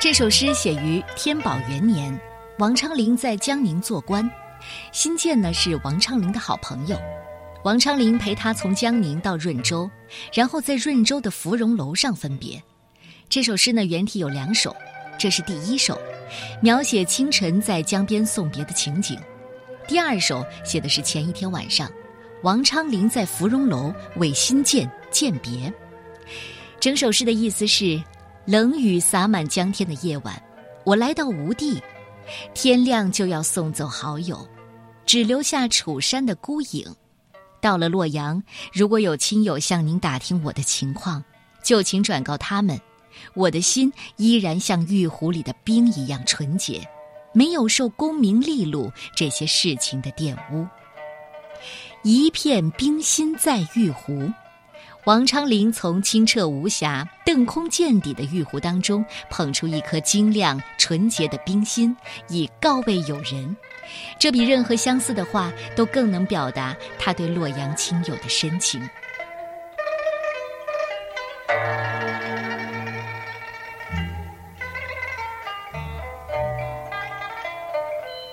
这首诗写于天宝元年，王昌龄在江宁做官，辛渐呢是王昌龄的好朋友。王昌龄陪他从江宁到润州，然后在润州的芙蓉楼上分别。这首诗呢原题有两首，这是第一首，描写清晨在江边送别的情景；第二首写的是前一天晚上，王昌龄在芙蓉楼为辛渐饯别。整首诗的意思是。冷雨洒满江天的夜晚，我来到吴地，天亮就要送走好友，只留下楚山的孤影。到了洛阳，如果有亲友向您打听我的情况，就请转告他们，我的心依然像玉壶里的冰一样纯洁，没有受功名利禄这些事情的玷污。一片冰心在玉壶。王昌龄从清澈无瑕、澄空见底的玉壶当中捧出一颗晶亮纯洁的冰心，以告慰友人。这比任何相似的话都更能表达他对洛阳亲友的深情。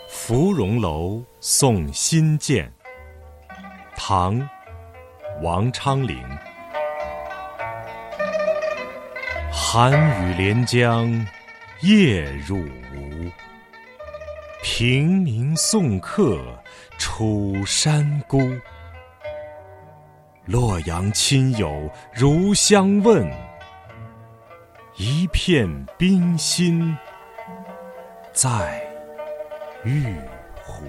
芙蓉楼送辛渐，唐，王昌龄。寒雨连江夜入吴，平明送客楚山孤。洛阳亲友如相问，一片冰心在玉壶。